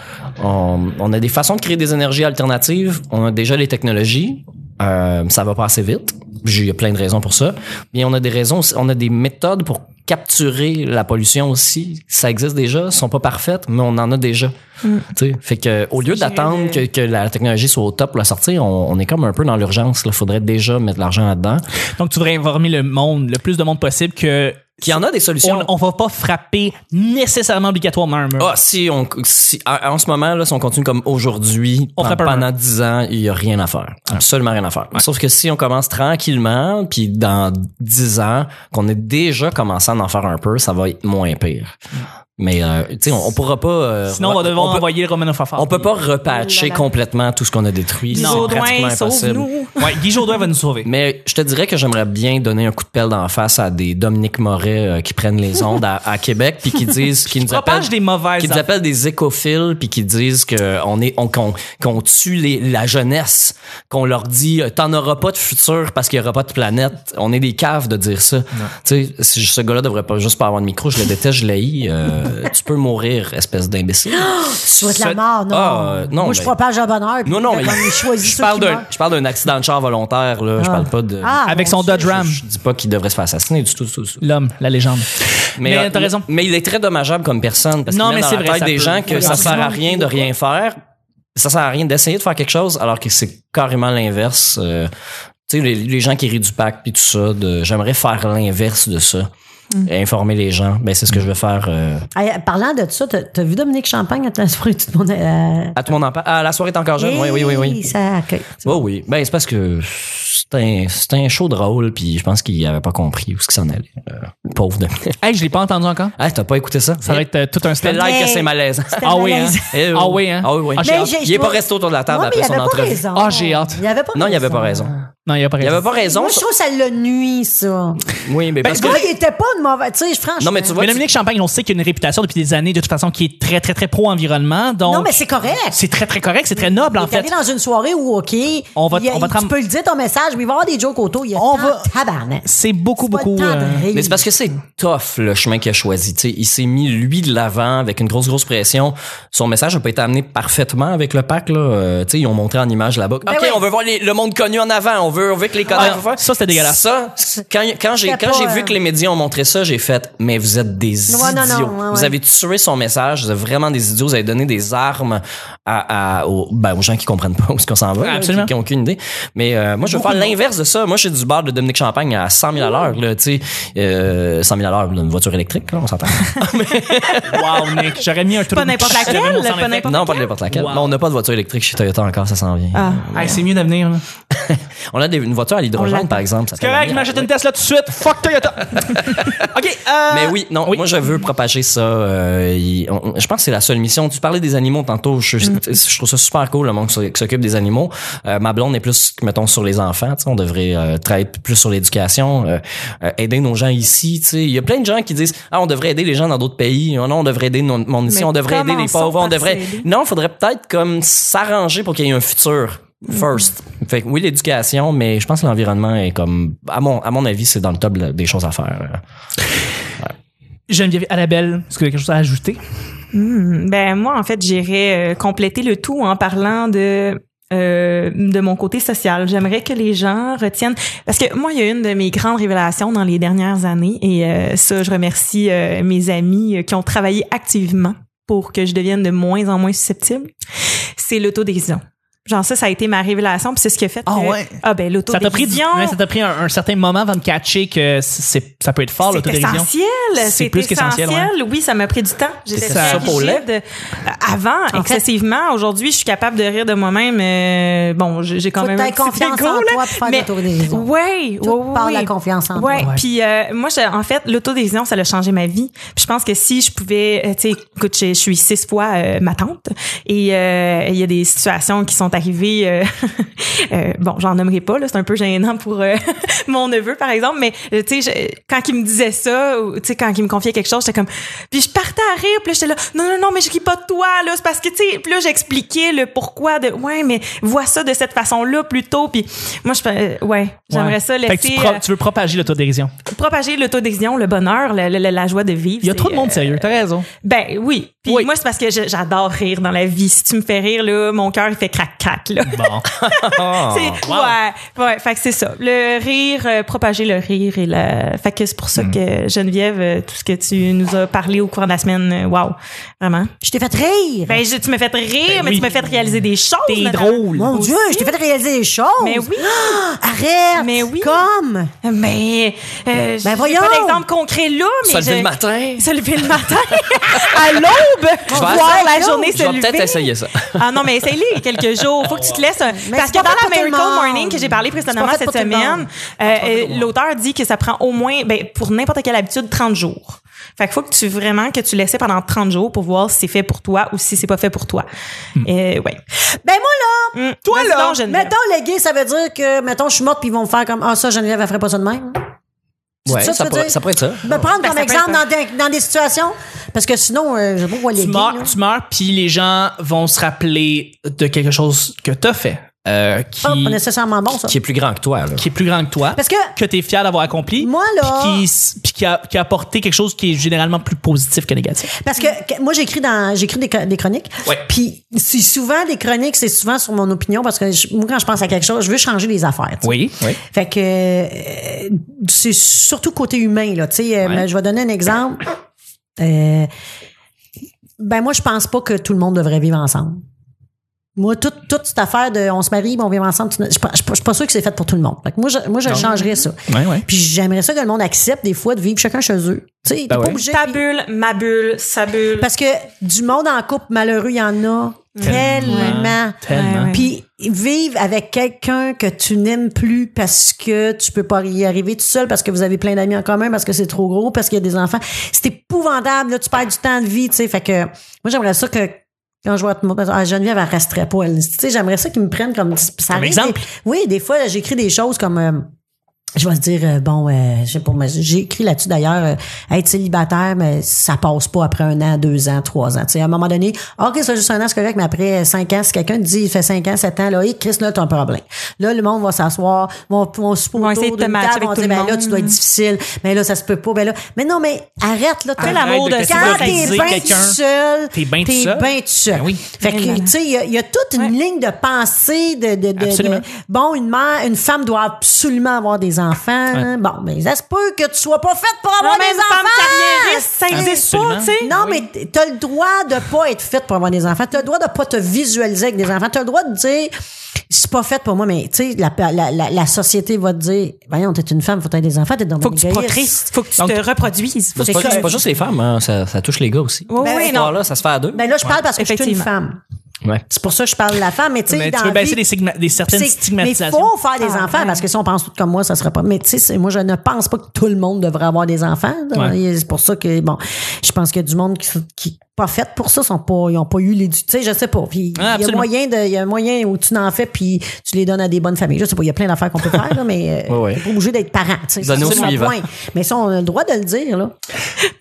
on, on a des façons de créer des énergies alternatives, on a déjà les technologies, euh, ça va pas assez vite. Il y a plein de raisons pour ça. Mais on a des raisons, on a des méthodes pour capturer la pollution aussi. Ça existe déjà, sont pas parfaites, mais on en a déjà. Tu sais, Fait que au lieu d'attendre que, que la technologie soit au top pour la sortir, on, on est comme un peu dans l'urgence. Il faudrait déjà mettre l'argent là-dedans. Donc, tu voudrais informer le monde, le plus de monde possible que Qu'il y en a des solutions. on, on va pas frapper nécessairement obligatoirement un mur. Ah, si on, si, en ce moment, là, si on continue comme aujourd'hui, On frappe pendant 10 ans, il y a rien à faire. Absolument rien à faire. Sauf que si on commence tranquillement, puis dans 10 ans, qu'on est déjà commencé à en faire un peu, ça va être moins pire. Mais, euh, tu sais, on, on pourra pas... euh, Sinon, on va devoir peut- envoyer Romano Fafard. On peut pas repatcher là là. complètement tout ce qu'on a détruit. Guy C'est Jodoin, pratiquement impossible. sauve-nous. Ouais, Guy Jourdain va nous sauver. Mais je te dirais que j'aimerais bien donner un coup de pelle d'en face à des Dominique Moret euh, qui prennent les ondes à, à Québec puis qui disent qui nous appellent des mauvaises qui nous appellent des écophiles puis qui disent que on est on qu'on qu'on tue les, la jeunesse, qu'on leur dit euh, t'en auras pas de futur parce qu'il y aura pas de planète. On est des caves de dire ça. Tu sais, ce gars-là devrait pas juste pas avoir de micro, je le déteste, je l'haïs. Euh, tu peux mourir, espèce d'imbécile. Tu souhaites la mort, non? Ah, euh, non, Moi, je ben- propage le bonheur. Non, non, mais il je parle d'un, meurent. je parle d'un accident de char volontaire, là. Je Ah. parle pas de, Ah, Avec son. Dodge Ram. je dis pas qu'il devrait se faire assassiner du tout. L'homme, la légende. Mais, euh, t'as raison. Mais il est très dommageable comme personne parce Non, qu'il mais c'est vrai, tête ça des peut- gens que ça sert à rien de rien faire. Ça sert à rien d'essayer de faire quelque chose alors que c'est carrément l'inverse. Euh, tu sais, les, les gens qui rient du pack puis tout ça, j'aimerais faire l'inverse de ça. Mm. Et informer les gens. Ben, c'est ce que je vais faire. euh, Hey, parlant de ça, t'as t'as vu Dominique Champagne à la soirée tout le monde. euh, à tout le monde en parle. Ah, la soirée est encore jeune. Oui, oui, oui, oui. Ça accueille. Oh oui. Ben, c'est parce que c'est un, c'est un show drôle puis je pense qu'il avait pas compris où ce s'en allait. Euh, pauvre de. Hey, je l'ai pas entendu encore. Ah, t'as pas écouté ça? Ça va être euh, tout un stand. like que c'est. C'était Ah oui, hein? Eh Ah oui, hein? Ah oui, oui. Ah, Il est je pas resté autour de la table après son entrevue. Ah, j'ai hâte. Il avait pas Non, il avait pas raison. Non, il n'y a pas Il raison. avait pas raison. Moi, je trouve que ça le nuit, ça. Oui, mais parce Le que. gars, il était pas une mauvaise. Tu sais, franchement. Non, mais tu vois, Mais tu- Dominique Champagne, on sait qu'il a une réputation depuis des années, de toute façon, qui est très, très, très pro-environnement. Donc, Non, mais c'est correct. c'est très, très correct. C'est très noble, en Il est allé fait. dans une soirée où, OK, On va- il on va tu peux le dire ton message, mais il va y avoir des jokes autour. Il y a On va- de. C'est beaucoup, beaucoup. de euh. Mais c'est parce que c'est tough le chemin qu'il a choisi. Tu sais, il s'est mis lui de l'avant avec une grosse grosse pression. Son message n'a pas été amené parfaitement avec le pack là. Euh, tu sais, ils ont montré en image là-bas. ok, Ben oui. on veut voir les- le monde connu en avant. On veut, on veut que les connards. Ah, ça, c'était dégueulasse. Ça, quand, quand j'ai quand j'ai vu euh, que les médias ont montré ça, j'ai fait. Mais vous êtes des Ouais, non, non, idiots. ouais, Vous avez tué son message. Vous êtes vraiment des idiots. Vous avez donné des armes à, à- aux, ben, aux gens qui comprennent pas où est-ce qu'on s'en va, là, Absolument. qui, qui ont aucune idée. Mais euh, moi, je veux faire l'inverse de ça. Moi, je suis du bar de Dominique Champagne à 100 000 à l'heure. là, Tu sais, euh, 100 000 à l'heure, une voiture électrique, là, on s'entend. Wow, Nick. J'aurais mis un truc. Pas n'importe laquelle, pas n'importe non, pas n'importe laquelle. Wow. Non, on n'a pas de voiture électrique chez Toyota encore, ça s'en vient. Ah. Hey, c'est mieux d'avenir, là. On a des, une voiture à l'hydrogène, par exemple. C'est correct, m'achète une Tesla tout de suite. Fuck Toyota. OK. euh, Mais oui, non, oui. moi je veux propager ça. euh, on- je pense que c'est la seule mission. Tu parlais des animaux tantôt. Je, je trouve ça super cool, le monde qui s'occupe des animaux. Euh, ma blonde est plus, mettons, sur les enfants. On devrait euh, travailler plus sur l'éducation, aider nos gens ici. Il y a plein de gens qui disent ah on devrait aider les gens dans d'autres pays. Oh, non, on devrait aider mon ici. On devrait aider les pauvres. On devrait. Non, il faudrait peut-être comme s'arranger pour qu'il y ait un futur. First. Fait que oui, l'éducation, mais je pense que l'environnement est comme, à mon, à mon avis, c'est dans le top de- des choses à faire. Geneviève Annabelle, est-ce que vous avez quelque chose à ajouter? Hmm, ben moi en fait j'irais euh, compléter le tout en parlant de euh, de mon côté social. J'aimerais que les gens retiennent parce que moi il y a une de mes grandes révélations dans les dernières années et euh, ça je remercie euh, mes amis euh, qui ont travaillé activement pour que je devienne de moins en moins susceptible. C'est l'autodérision. Genre ça ça a été ma révélation puis c'est ce qui a fait Ah que ouais. ah ben Ça t'a pris, du- l'autodérision ouais, ça t'a pris un, un certain moment avant de catcher que c'est, ça peut être fort, c'est l'autodérision. essentiel. C'est C'est plus qu'essentiel, essentiel. Oui, ça m'a pris du temps. J'étais ça pour rigide. Euh, Avant, excessivement. Aujourd'hui, je suis capable de rire de moi-même. euh, bon, j'ai quand Faut même un confiance ego, en là. toi pour faire l'autodérision. Ouais, Tout ouais, par ouais. la confiance en Ouais. toi. Ouais. Puis euh, moi, je- en fait, l'autodérision, ça a changé ma vie. Puis je pense que si je pouvais, euh, tu sais, écoute, je, je suis six fois euh, ma tante et euh, il y a des situations qui sont arrivées. euh, euh, bon, j'en nommerai pas là, c'est un peu gênant pour euh, mon neveu par exemple, mais tu sais, quand il me disait ça, ou tu sais, quand il me confiait quelque chose, j'étais comme, puis je partais à rire, puis là, j'étais là, non non non, mais je ris pas de toi là, c'est parce que tu sais, puis là j'expliquais le pourquoi de, ouais, mais vois ça de cette façon-là plutôt, puis moi je, ouais, j'aimerais Ouais. ça Fait que laisser. tu, pro- tu veux propager l'autodérision. propager l'autodérision, le bonheur, la, la- la joie de vivre. Il y a trop de monde sérieux, t'as raison. Ben oui. Puis Oui. moi, c'est parce que j'adore rire dans la vie. Si tu me fais rire, là, mon cœur, il fait là. Bon. C'est- wow. Ouais, ouais, fait que c'est ça. Le rire, euh, propager le rire et la. Fait que c'est pour ça que Geneviève, euh, tout ce que tu nous as parlé au cours de la semaine, euh, wow, vraiment. Je t'ai fait rire. Ben je- tu m'as fait rire, mais oui. tu m'as fait réaliser des choses. T'es drôle. Mon Dieu, je t'ai fait réaliser des choses. Mais oui. Arrête. Mais oui. Comme. Mais euh, j'ai voyons. pas d'exemple concret là, mais Se lever je- le matin. Se lever le matin à l'aube, vais voir la journée Je se vais lever. peut-être essayer ça. Ah non, mais essaye-les quelques jours. Faut que tu te laisses un... Parce que dans la Miracle. Morning que j'ai parlé précédemment cette semaine, euh, l'auteur dit que ça prend au moins, ben, pour n'importe quelle habitude, 30 jours. Fait qu'il faut que tu vraiment que tu laisses pendant 30 jours pour voir si c'est fait pour toi ou si c'est pas fait pour toi. Euh, ouais. Ben moi là, Hum, Toi là, mettons les gays, ça veut dire que mettons je suis morte puis ils vont me faire comme ah ça Geneviève elle ferait pas ça de même. C'est Ouais, ça, ça, pourrait, ça pourrait être ça. Me prendre Ben, comme exemple dans des, dans des situations parce que sinon euh, je où les tu gays. meurs, tu meurs, puis les gens vont se rappeler de quelque chose que t'as fait, euh, qui, Ah, pas nécessairement bon ça. Qui est plus grand que toi, là. qui est plus grand que toi, Parce que que t'es fier d'avoir accompli, Moi, là- puis qui, puis qui a, qui a apporté quelque chose qui est généralement plus positif que négatif. Parce que, que moi j'écris dans j'écris des, des chroniques. Ouais. Puis c'est souvent des chroniques, c'est souvent sur mon opinion parce que je- moi quand je pense à quelque chose, je veux changer les affaires. Oui, oui. Fait que euh, c'est surtout côté humain là, tu sais euh, Ouais. je vais donner un exemple. Euh, ben moi je pense pas que tout le monde devrait vivre ensemble. Moi, toute, toute cette affaire de on se marie, on vit ensemble, tu- je suis pas- je suis pas- je suis pas sûr que c'est fait pour tout le monde. Fait que moi, je, moi, je changerais ça. Ouais, ouais. Puis j'aimerais ça que le monde accepte des fois de vivre chacun chez eux. Tu sais, t'es Ben pas ouais. obligé. Ta bulle, ma bulle, sa bulle. Parce que du monde en couple malheureux, il y en a tellement. Tellement. Puis vivre avec quelqu'un que tu n'aimes plus parce que tu peux pas y arriver tout seul, parce que vous avez plein d'amis en commun, parce que c'est trop gros, parce qu'il y a des enfants. C'est épouvantable, là, tu perds du temps de vie, tu sais. Fait que moi, j'aimerais ça que Quand je vois ah, Geneviève, elle resterait pas. Tu sais, j'aimerais ça qu'ils me prennent comme, ça Comme exemple. des- oui, des fois, j'écris des choses comme, euh, je vais se dire, euh, bon, euh, je sais pas, j'ai écrit là-dessus d'ailleurs, euh, être célibataire, mais ça passe pas après un an, deux ans, trois ans. Tu sais, à un moment donné, ok, c'est juste un an, c'est correct, mais après cinq ans, si quelqu'un te dit, il fait cinq ans, sept ans, là, hey, Chris, là, t'as un problème. Là, le monde va s'asseoir, vont, vont se Vont essayer de table, vont dire, le ben là, tu dois être difficile, mais là, ça se peut pas, ben là, mais non, mais arrête, là, Fais l'amour de quand te t'es bien tout seul, T'es bien tout t'es seul. bien tout seul. Ben oui. Fait que, tu sais, il y, a- il y a toute une ligne de pensée de, de, de, de- bon, une mère, une femme doit absolument avoir des enfants. Bon, mais ça se peut que tu sois pas faite pour avoir Non, mais des une femme enfants. carriériste, ça existe pas, tu sais. Non, mais t'as le droit de pas être faite pour avoir des enfants. T'as le droit de pas te visualiser avec des enfants. T'as le droit de dire, c'est pas fait pour moi, mais tu sais, la, la, la, la société va te dire, voyons, t'es une femme, faut avoir des enfants, t'es dans Faut que tu procrées. Faut que tu Donc- te reproduises. C'est pas, pas juste les femmes, hein, ça, ça touche les gars aussi. Oui, Ben, oui, non. là ça se fait à deux. Ben là, je parle parce que je suis une femme. Ouais. C'est pour ça que je parle de la femme, mais tu sais, Mais dans tu veux baisser vie- des, certaines C'est- Mais il stigmatisations. faut faire des Ah, enfants ouais. parce que si on pense tout comme moi, ça serait pas. Mais tu sais, moi, je ne pense pas que tout le monde devrait avoir des enfants. Ouais. C'est pour ça que, bon, je pense qu'il y a du monde qui, qui pas fait pour ça, sont pas, ils ont pas eu les, tu sais, je sais pas. Puis Ah, il y a moyen de, il y a un moyen où tu n'en fais puis tu les donnes à des bonnes familles. Je sais pas, il y a plein d'affaires qu'on peut faire, là, mais euh, Ouais, ouais. t'es pas obligé d'être parent. tu sais. Mais ça, on a le droit de le dire, là.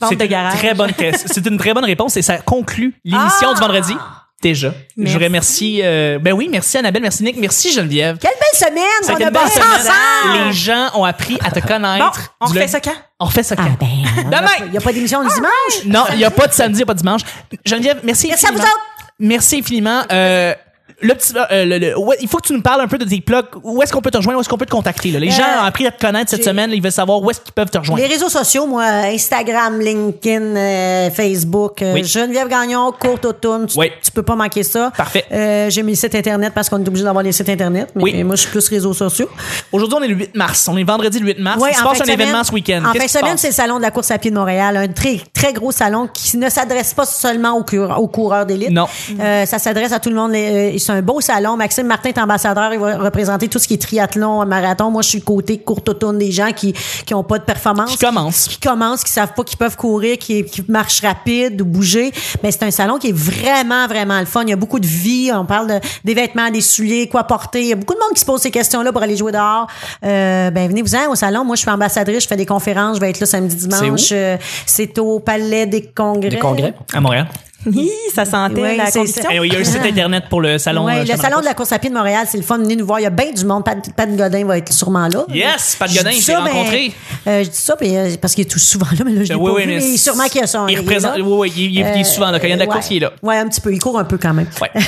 C'est une très bonne question. C'est une très bonne réponse et ça conclut l'émission Ah! du vendredi. Déjà. Merci. Je merci. euh, ben oui, merci Annabelle, merci Nick, merci Geneviève. Quelle belle semaine! Ça On a belle semaine. ensemble! Les gens ont appris à te Bon, connaître. on refait ça quand? On refait ça quand? Ah ben, Demain! il n'y a pas d'émission le dimanche? Non, il n'y a pas de samedi, il n'y a pas de dimanche. Geneviève, merci Merci à infiniment. vous autres. Merci infiniment. Euh, le petit, euh, le- le- ouais, il faut que tu nous parles un peu de tes plugs. Où est-ce qu'on peut te rejoindre? Où est-ce qu'on peut te contacter? là? Les Euh, gens ont appris à te connaître cette semaine. Ils veulent savoir où est-ce qu'ils peuvent te rejoindre. Les réseaux sociaux, moi, Instagram, LinkedIn, euh, Facebook, Oui. Geneviève Gagnon, Courte Automne, tu, Oui. tu peux pas manquer ça. Parfait. J'ai mis le site Internet parce qu'on est obligé d'avoir les sites Internet, mais Oui. moi, je suis plus réseaux sociaux. Aujourd'hui, on est le 8 mars. On est vendredi le 8 mars. Ouais, il se passe un semaine- événement ce week-end. En fin de semaine, c'est le salon de la course à pied de Montréal, un très très gros salon qui ne s'adresse pas seulement aux, coureurs- aux coureurs d'élite. Non. Ça s'adresse à tout le monde. Les- c'est un beau salon. Maxime Martin est ambassadeur. Il va représenter tout ce qui est triathlon, marathon. Moi, je suis le côté courte automne des gens qui qui ont pas de performance. Qui commencent. Qui commencent, qui savent pas qu'ils peuvent courir, qui, qui marchent rapide ou bouger. Mais c'est un salon qui est vraiment, vraiment le fun. Il y a beaucoup de vie. On parle de, des vêtements, des souliers, quoi porter. Il y a beaucoup de monde qui se pose ces questions-là pour aller jouer dehors. Euh, ben, venez-vous-en au salon. Moi, je suis ambassadrice. Je fais des conférences. Je vais être là samedi, dimanche. C'est? Euh, C'est au Palais des Congrès. Des congrès. À Montréal. Ça sentait la. Eh oui, il y a un site internet pour le salon. Ouais, euh, le salon de la Course. à pied de Montréal, c'est le fun. Venez nous voir. Il y a bien du monde. Pat, Pat Godin va être sûrement là. Yes, Pat Godin, je l'ai ben, rencontré. euh, je dis ça puis, euh, parce qu'il est tout souvent là, mais là, je l'ai pas oui, oui, vu, mais mais sûrement qu'il y a son. Il est représente. là. Oui, oui, il, est souvent là. Quand il y a de la ouais. course, il est là. Ouais, un petit peu. Il court un peu quand même. Ouais.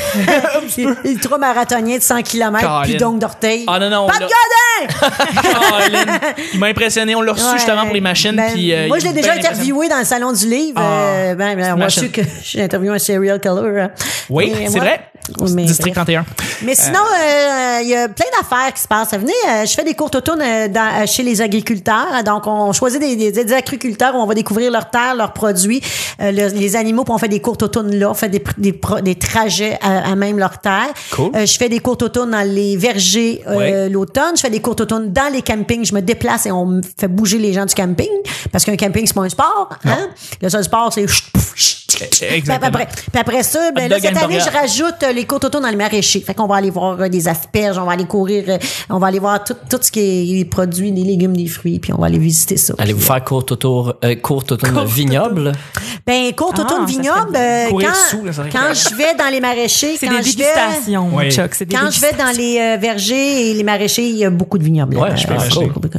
il, il est trop marathonien de 100 km puis donc d'orteil. Ah, non, non, Pat Godin! Il m'a impressionné. On l'a reçu justement pour les machines. Ben, puis, moi, je l'ai déjà interviewé dans le salon du livre. Ah, ben, ben, on a su que j'ai interviewé un serial killer. hein. Oui, c'est vrai. Mais District bref. 31. Mais sinon, euh, il y a plein d'affaires qui se passent. Venez, euh, je fais des euh, dans- euh, chez les agriculteurs. Donc, on choisit des, des, des agriculteurs où on va découvrir leurs terres, leurs produits, euh, le- les animaux, puis on fait des courtes autours là. On fait des, trajets à, à même leur terre. Cool. Euh, je fais des courtes autours dans les vergers euh, Ouais. l'automne. Je fais des courtes autours dans les campings. Je me déplace et on me fait bouger les gens du camping. Parce qu'un camping, c'est pas un sport. Hein? Le seul sport, c'est... chut, chut, chut. Puis Exactement. après, puis après ça, ben là, cette année, je rajoute euh, les côtes auto dans les maraîchers. Fait qu'on va aller voir euh, des asperges, on va aller courir, euh, on va aller voir tout, tout ce qui est les produits, des légumes, des fruits, puis on va aller visiter ça. Allez-vous faire courte autour, euh, courte autour vignoble? Ben, côte Ah, vignoble, euh, quand, sous, là, quand je vais dans les maraîchers, C'est quand des je vais, dégustations, Oui. Chuck. C'est des quand je vais dans les euh, vergers et les maraîchers, il y a beaucoup de vignobles. Ouais, je peux.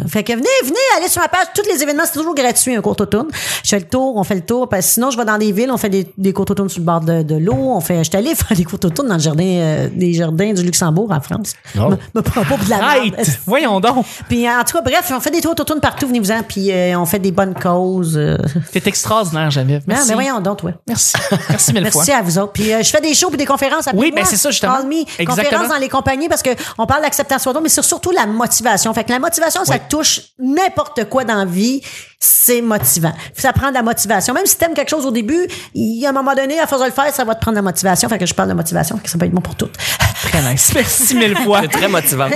Fait que venez, venez, allez sur ma page. Tous les événements, c'est toujours gratuit, un court automne. Je fais le tour, on fait le tour. Parce que sinon, je vais dans des villes, on fait des, des courtes automnes sur le bord de, de l'eau. On fait, je suis allée faire des courtes dans le jardin, euh, des jardins du Luxembourg en France. Oh. Me, me prends pas pour de la Right! merde. Voyons donc. Puis en tout cas, bref, on fait des tours automnes partout, venez-vous-en. Puis euh, on fait des bonnes causes. euh. T'es extraordinaire, Geneviève. Non, Merci. mais voyons donc, toi. Merci. Merci mille fois. Merci à vous autres. Puis euh, je fais des shows puis des conférences après Oui, ben, c'est ça, justement. Call me. Exactement. Conférences dans les compagnies parce que on parle d'acceptation mais c'est surtout la motivation. Fait que la motivation, ça Oui. touche n'importe quoi dans la vie. C'est motivant. Ça prend de la motivation. Même si t'aimes quelque chose au début, il y a un moment donné, à force de le faire, ça va te prendre de la motivation. Fait que je parle de motivation, que ça peut être bon pour tout. très nice. Merci mille fois. C'est très motivant.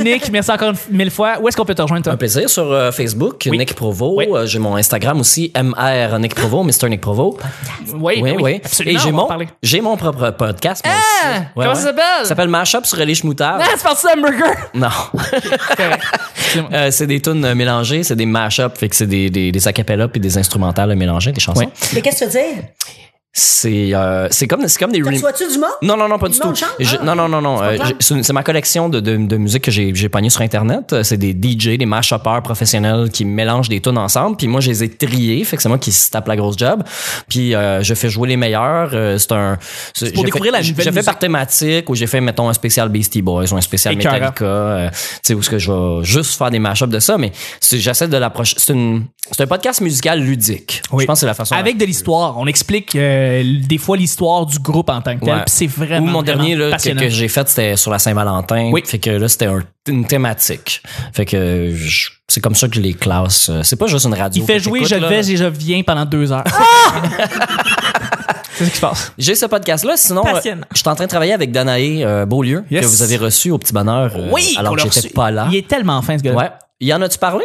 Nick, merci encore mille fois. Où est-ce qu'on peut te rejoindre, toi? Un plaisir sur euh, Facebook, Oui. Nick Provo. Oui. Euh, J'ai mon Instagram aussi, MR Nick Provo, Mr. Nick Provo. Oui, Oui, oui. Absolument. Et j'ai mon, j'ai mon propre podcast. moi Ah! aussi. Comment ça s'appelle? Ça s'appelle Mashup sur les Moutarde. Ah, c'est parti d'un burger! Non. C'est. Euh, c'est des tunes mélangées, c'est des mashups, fait que c'est des, des, des acapellas puis des instrumentales mélangées, des chansons. Oui. Mais qu'est-ce que tu veux dire? C'est euh, c'est comme c'est comme des rem- Sois-tu du monde? Non, non, non, pas du Du tout. Je- Ah. non, non, non, non. Euh, C'est ma collection de, de, de musique que j'ai j'ai pogné sur Internet. Euh, C'est des DJ, des mash-uppers professionnels qui mélangent des tunes ensemble. Puis moi, je les ai triés. Fait que c'est moi qui se tape la grosse job. Puis euh, je fais jouer les meilleurs. Euh, c'est un... Pour découvrir fait, la nouvelle J'ai fait musique. par thématique où j'ai fait, mettons, un spécial Beastie Boys ou un spécial Écœurant. Metallica. Euh, tu sais, où est-ce que je vais juste faire des mash-ups de ça. Mais j'essaie de l'approcher. C'est une- c'est un podcast musical ludique. Oui. Je pense que c'est la façon... Avec de l'histoire. On explique euh, des fois l'histoire du groupe en tant que tel. Ouais. c'est vraiment. Ou mon dernier là, que, que j'ai fait, c'était sur la Saint-Valentin. Oui. Fait que là, c'était un- une thématique. Fait que c'est comme ça que je les classe. Euh, C'est pas juste une radio. Il fait jouer Je vais et je viens pendant deux heures. c'est ce qui se passe. J'ai ce podcast-là. Sinon, euh, je suis en train de travailler avec Danae euh, Beaulieu, Yes. que vous avez reçu au petit bonheur. euh, Oui, alors que j'étais pas là. Il est tellement fin, ce gars-là. Ouais. Y en as-tu parlé?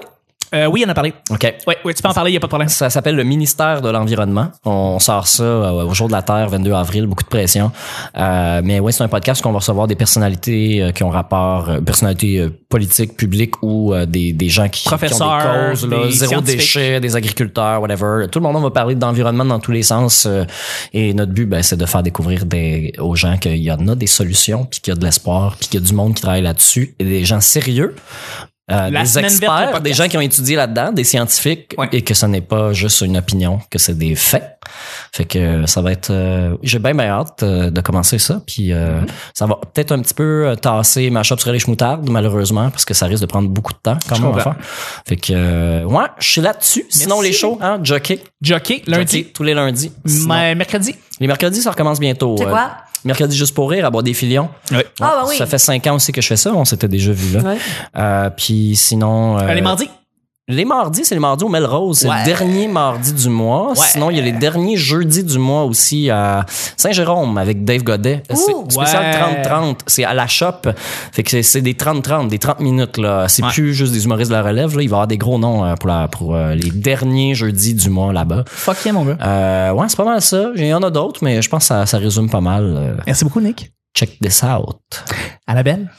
Euh, oui, il en a parlé. OK. Oui, oui, tu peux en parler, il n'y a pas de problème. Ça s'appelle le ministère de l'environnement. On sort ça euh, au jour de la Terre, 22 avril, beaucoup de pression. Euh, mais ouais, c'est un podcast qu'on va recevoir des personnalités euh, qui ont rapport, euh, personnalités politiques, publiques ou des, des gens qui, qui ont Professeurs, des causes, là, des zéro déchet, des agriculteurs, whatever. Tout le monde on va parler d'environnement dans tous les sens. et notre but, ben, c'est de faire découvrir des, aux gens qu'il y en a des solutions, puis qu'il y a de l'espoir, puis qu'il y a du monde qui travaille là-dessus, et des gens sérieux. Euh, des experts, des gens qui ont étudié là-dedans, des scientifiques, Ouais. et que ce n'est pas juste une opinion, que c'est des faits. Fait que ça va être... euh, J'ai bien, bien hâte euh, de commencer ça. Puis euh, Mm-hmm. ça va peut-être un petit peu euh, tasser ma shop sur les chemoutardes, malheureusement, parce que ça risque de prendre beaucoup de temps quand Je même à faire. Fait que, euh, ouais, je suis là-dessus. Sinon, les shows, hein, jockey. Jockey, lundi. Jockey, tous les lundis. Sinon, Mais mercredi. les mercredis, ça recommence bientôt. C'est Euh, quoi? Mercredi juste pour rire, à boire des filions. Oui. Ah, bah oui. Ça fait cinq ans aussi que je fais ça. On s'était déjà vu là. Ouais. Euh, puis sinon... euh, les mardis. Les mardis, c'est les mardis au Melrose. C'est Ouais. le dernier mardi du mois. Ouais. Sinon, il y a les derniers jeudis du mois aussi à Saint-Jérôme avec Dave Godet. C'est spécial Ouais. 30-30. C'est à la shop. Fait que c'est- c'est des 30-30, des 30 minutes. là. C'est Ouais. plus juste des humoristes de la relève. Là. Il va y avoir des gros noms euh, pour, la, pour euh, les derniers jeudis du mois là-bas. Fuck yeah, mon gars. Euh, ouais, c'est pas mal ça. Il y en a d'autres, mais je pense que ça, ça résume pas mal. euh, Merci beaucoup, Nick. Check this out. Annabelle.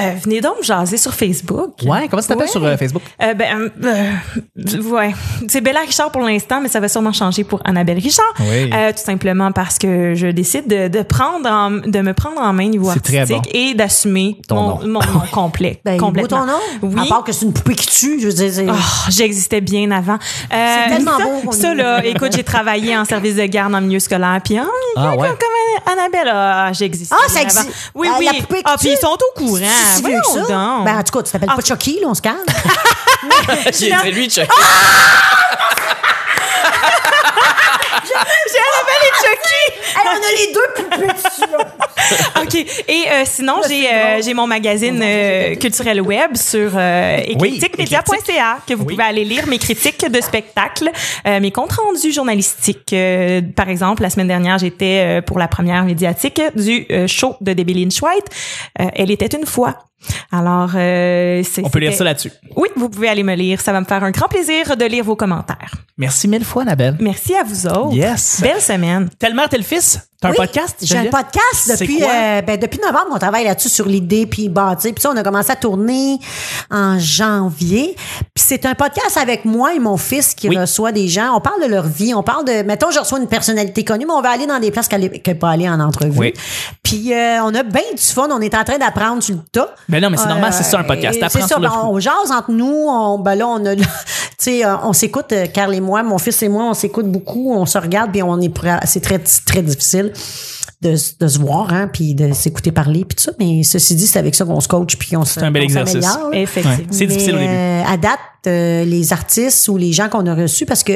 Euh, venez donc me jaser sur Facebook. Ouais, comment ça t'appelle Ouais. sur euh, Facebook? Euh, ben, euh, ouais. C'est Bella Richard pour l'instant, mais ça va sûrement changer pour Annabelle Richard. Oui. Euh, tout simplement parce que je décide de, de prendre en- de me prendre en main niveau artistique et d'assumer Ton mon, nom. mon nom complet. Ben, complètement. ton nom. Oui. À part que c'est une poupée qui tue, je veux dire. Oh, j'existais bien avant. Euh, C'est tellement ça, beau Ça, là, écoute, j'ai travaillé en service de garde en milieu scolaire, puis ah, Ah ouais? comme, comme Annabelle, ah, j'existais. Ah, ça existe. Oui, Ah, oui. la poupée qui Ah, puis ils sont au courant. C'est si vieux que ça. Ben, en tout cas, tu t'appelles Ah. pas Chucky, là, on se calme. C'est lui, Chuck. J'ai Annabelle et Chucky. Hey, on a les deux poupées dessus, là. OK. Et euh, sinon, j'ai euh, j'ai mon magazine euh, culturel web sur euh, Oui, éclecticmedia.ca que vous Oui. pouvez aller lire mes critiques de spectacles, euh, mes comptes rendus journalistiques. Euh, par exemple, la semaine dernière, j'étais euh, pour la première médiatique du euh, show de Debbie Lynch White. Euh, Elle était une fois. Alors, euh, c'est- On peut lire ça là-dessus. Oui, vous pouvez aller me lire. Ça va me faire un grand plaisir de lire vos commentaires. Merci mille fois, Annabelle. Merci à vous autres. Yes. Belle semaine. Telle mère, tel fils? T'as un podcast? J'ai un podcast depuis euh, ben, depuis novembre, on travaille là-dessus sur l'idée puis bâtir. Puis ça, on a commencé à tourner en janvier. Puis c'est un podcast avec moi et mon fils qui Oui. reçoit des gens. On parle de leur vie, on parle de mettons je reçois une personnalité connue, mais on va aller dans des places qu'elle n'est qu'elle peut aller en entrevue. Oui. Puis euh, on a bien du fun, on est en train d'apprendre sur le tas. Ben non, mais c'est normal, c'est ça, un podcast. et T'apprends C'est ça, sur le ben, on jase entre nous, on, ben là, on a, tu sais, euh, on s'écoute, euh, Carl et moi, mon fils et moi, on s'écoute beaucoup, on se regarde, puis on est, c'est très, très difficile de, se voir, hein, puis de s'écouter parler, puis tout ça. Mais ceci dit, c'est avec ça qu'on se coach, puis on se un bel exercice. Effectivement. Ouais. C'est difficile au Mais, début. euh, à date, euh, les artistes ou les gens qu'on a reçus, parce que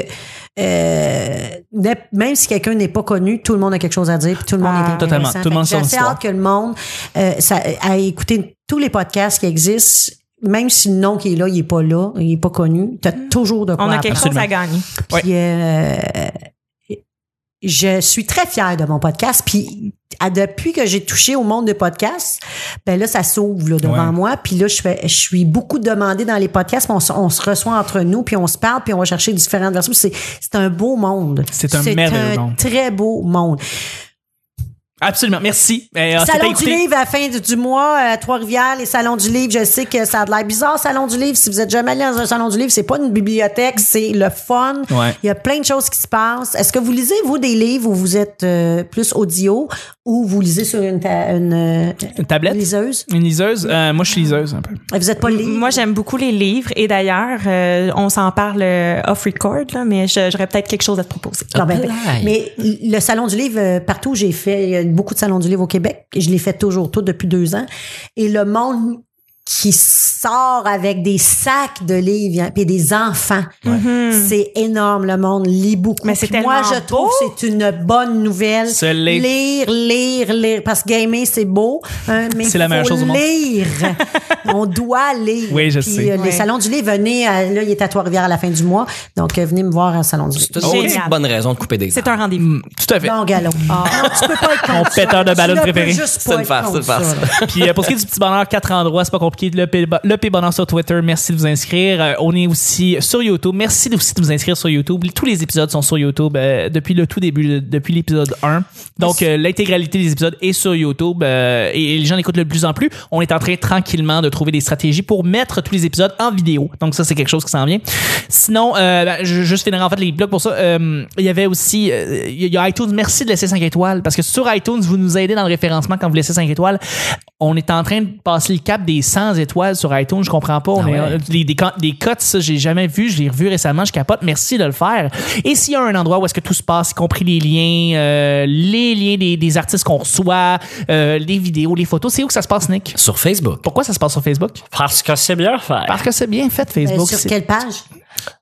euh, même si quelqu'un n'est pas connu, tout le monde a quelque chose à dire, puis tout le monde Ah, est totalement. Tout le monde J'ai assez hâte que le monde euh, ça, à écouter tous les podcasts qui existent. Même si le nom qui est là, il est pas là, il est pas connu, t'as toujours de quoi On a quelque chose à gagner. Puis, euh, je suis très fière de mon podcast. Puis depuis que j'ai touché au monde de podcast, ben là, ça s'ouvre devant Ouais. moi. Puis là, je fais, je suis beaucoup demandée dans les podcasts. On, se- on se reçoit entre nous, puis on se parle, puis on va chercher différentes versions. C'est, c'est un beau monde. C'est un merveilleux un monde. très beau monde. Absolument. Merci. Euh, Salon du livre à la fin du, mois à Trois-Rivières, les salons du livre. Je sais que ça a de l'air bizarre, salon du livre. Si vous êtes jamais allé dans un salon du livre, c'est pas une bibliothèque, c'est le fun. Ouais. Il y a plein de choses qui se passent. Est-ce que vous lisez, vous, des livres où vous êtes euh, plus audio ou vous lisez sur une, ta- une, euh, Une tablette? liseuse? Une liseuse? Euh, moi, je suis liseuse un peu. Vous êtes pas livre? Moi, j'aime beaucoup les livres et d'ailleurs, euh, on s'en parle euh, off record, là, mais j'aurais peut-être quelque chose à te proposer. Non, ben, ben, mais le salon du livre, euh, partout où j'ai fait, il y a beaucoup de salons du livre au Québec. Je l'ai fait toujours, tout depuis deux ans. Et le monde qui sort avec des sacs de livres hein, puis des enfants, c'est énorme. Le monde lit beaucoup. Mais c'est Puis moi, je trouve beau. que c'est une bonne nouvelle. Se lire. lire, lire, lire. Parce que gamer, c'est beau, hein, mais C'est la faut meilleure chose au monde. lire. On doit lire. Oui, je Puis, sais. euh, Ouais. Les salons du livre, venez, à- là, il est à Trois-Rivières à la fin du mois. Donc, euh, venez me voir à salon du livre. C'est une Génial. bonne raison de couper des C'est un rendez-vous. Mm, Tout à fait. Bon, galon. Non, tu peux pas être Mon péteur de ballon préféré. juste C'est pas une farce, c'est une farce. Puis euh, pour ce qui est du petit bonheur, quatre endroits, c'est pas compliqué. Le le sur Twitter, merci de vous inscrire. Euh, on est aussi sur YouTube. Merci aussi de vous inscrire sur YouTube. Tous les épisodes sont sur YouTube euh, depuis le tout début, depuis l'épisode 1. Donc euh, l'intégralité des épisodes est sur YouTube et, et les gens l'écoutent de plus en plus. On est en train tranquillement de trouver des stratégies pour mettre tous les épisodes en vidéo. Donc ça c'est quelque chose qui s'en vient. Sinon, ben, je juste finir en fait les blogs pour ça. Il y avait aussi, il y a iTunes. Merci de laisser 5 étoiles parce que sur iTunes vous nous aidez dans le référencement quand vous laissez 5 étoiles. On est en train de passer le cap des 100 étoiles sur iTunes. Je comprends pas. On Ah est- ouais. des, des, co- des cotes, ça, j'ai jamais vu. Je l'ai revu récemment. Je capote. Merci de le faire. Et s'il y a un endroit où est-ce que tout se passe, y compris les liens, euh, les liens des, des artistes qu'on reçoit, euh, les vidéos, les photos, c'est où que ça se passe, Nick? Sur Facebook. Pourquoi ça se passe sur Facebook? Parce que c'est bien fait. Parce que c'est bien fait, Facebook. sur c'est quelle page?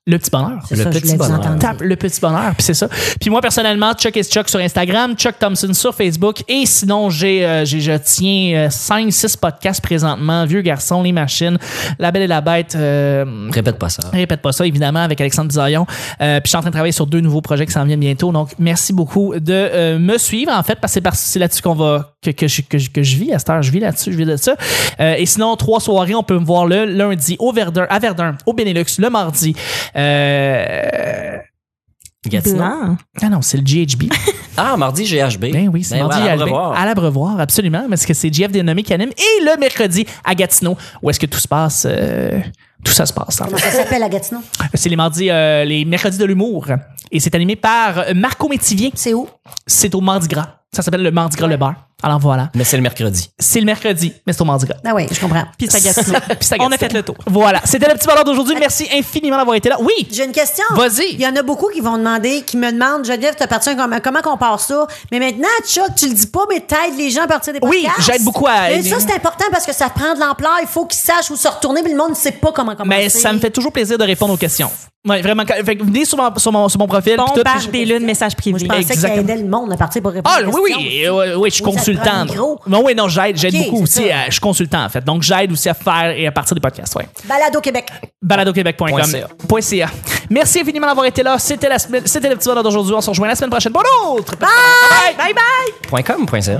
Le petit bonheur. C'est Le ça, petit bonheur. Tape le petit bonheur, puis c'est ça. Puis moi personnellement, Chuck is Chuck sur Instagram, Chuck Thompson sur Facebook et sinon j'ai euh, j'ai je tiens 5 6 podcasts présentement, Vieux garçon, les machines, La belle et la bête euh, Répète pas ça. Répète pas ça, évidemment, avec Alexandre Bisaillon. Euh, puis je suis en train de travailler sur deux nouveaux projets qui s'en viennent bientôt. Donc, merci beaucoup de euh, me suivre, en fait, parce que c'est par- c'est là-dessus qu'on va, que, que, je, que, je, que je vis à cette heure. Je vis là-dessus, je vis de ça. Euh, et sinon, trois soirées, on peut me voir le lundi au Verdun, à Verdun, au Benelux, le mardi. Euh, Gatineau? Blanc. ah non, c'est le GHB. Ah, mardi, GHB. Ben oui, c'est Ben mardi ouais, à GHB. À l'Abreuvoir, absolument. Parce que c'est Jeff Dénommé qui anime. Et le mercredi à Gatineau, où est-ce que tout se passe. euh, tout ça se passe. Comment ça s'appelle à Gatineau? C'est les mardis, euh, les mercredis de l'humour. Et c'est animé par Marco Métivier. C'est où? C'est au Mardi Gras. Ça s'appelle le Mardi Gras le bar. Alors voilà. Mais c'est le mercredi. C'est le mercredi, mais c'est au Mardi Gras. Ah oui, je comprends. Puis c'est à Gatineau. Puis à On a fait le tour. Voilà. C'était le petit bonheur d'aujourd'hui. Merci infiniment d'avoir été là. Oui. J'ai une question. Vas-y. Il y en a beaucoup qui vont demander, qui me demandent, Geneviève, t'appartiens comment, comment qu'on part ça? Mais maintenant, Chuck, tu le dis pas, mais t'aides les gens à partir des Oui, podcasts. j'aide beaucoup à Mais aider. ça, c'est important parce que ça prend de l'ampleur. Il faut qu'ils sachent où se retourner, mais le monde ne sait pas comment commencer. Mais ça me fait toujours plaisir de répondre aux questions. Ouais, vraiment. Quand- Fait que venez sur mon, sur mon, sur mon profil. puis tout. Bombardez-le de messages Moi, je privés. pensais aidait le monde à partir pour répondre Ah aux oui, questions. oui, oui, je suis ça consultant. micro. Non, oui, non, j'aide, j'aide beaucoup aussi. je suis consultant en fait, donc j'aide aussi à faire et à partir des podcasts. Ouais. Balado Québec. baladoquebec.com. Point CA. Merci infiniment d'avoir été là. C'était la semaine, c'était le petit bonheur d'aujourd'hui. On se rejoint la semaine prochaine pour l'autre. Bye bye! Point .com, point .ca.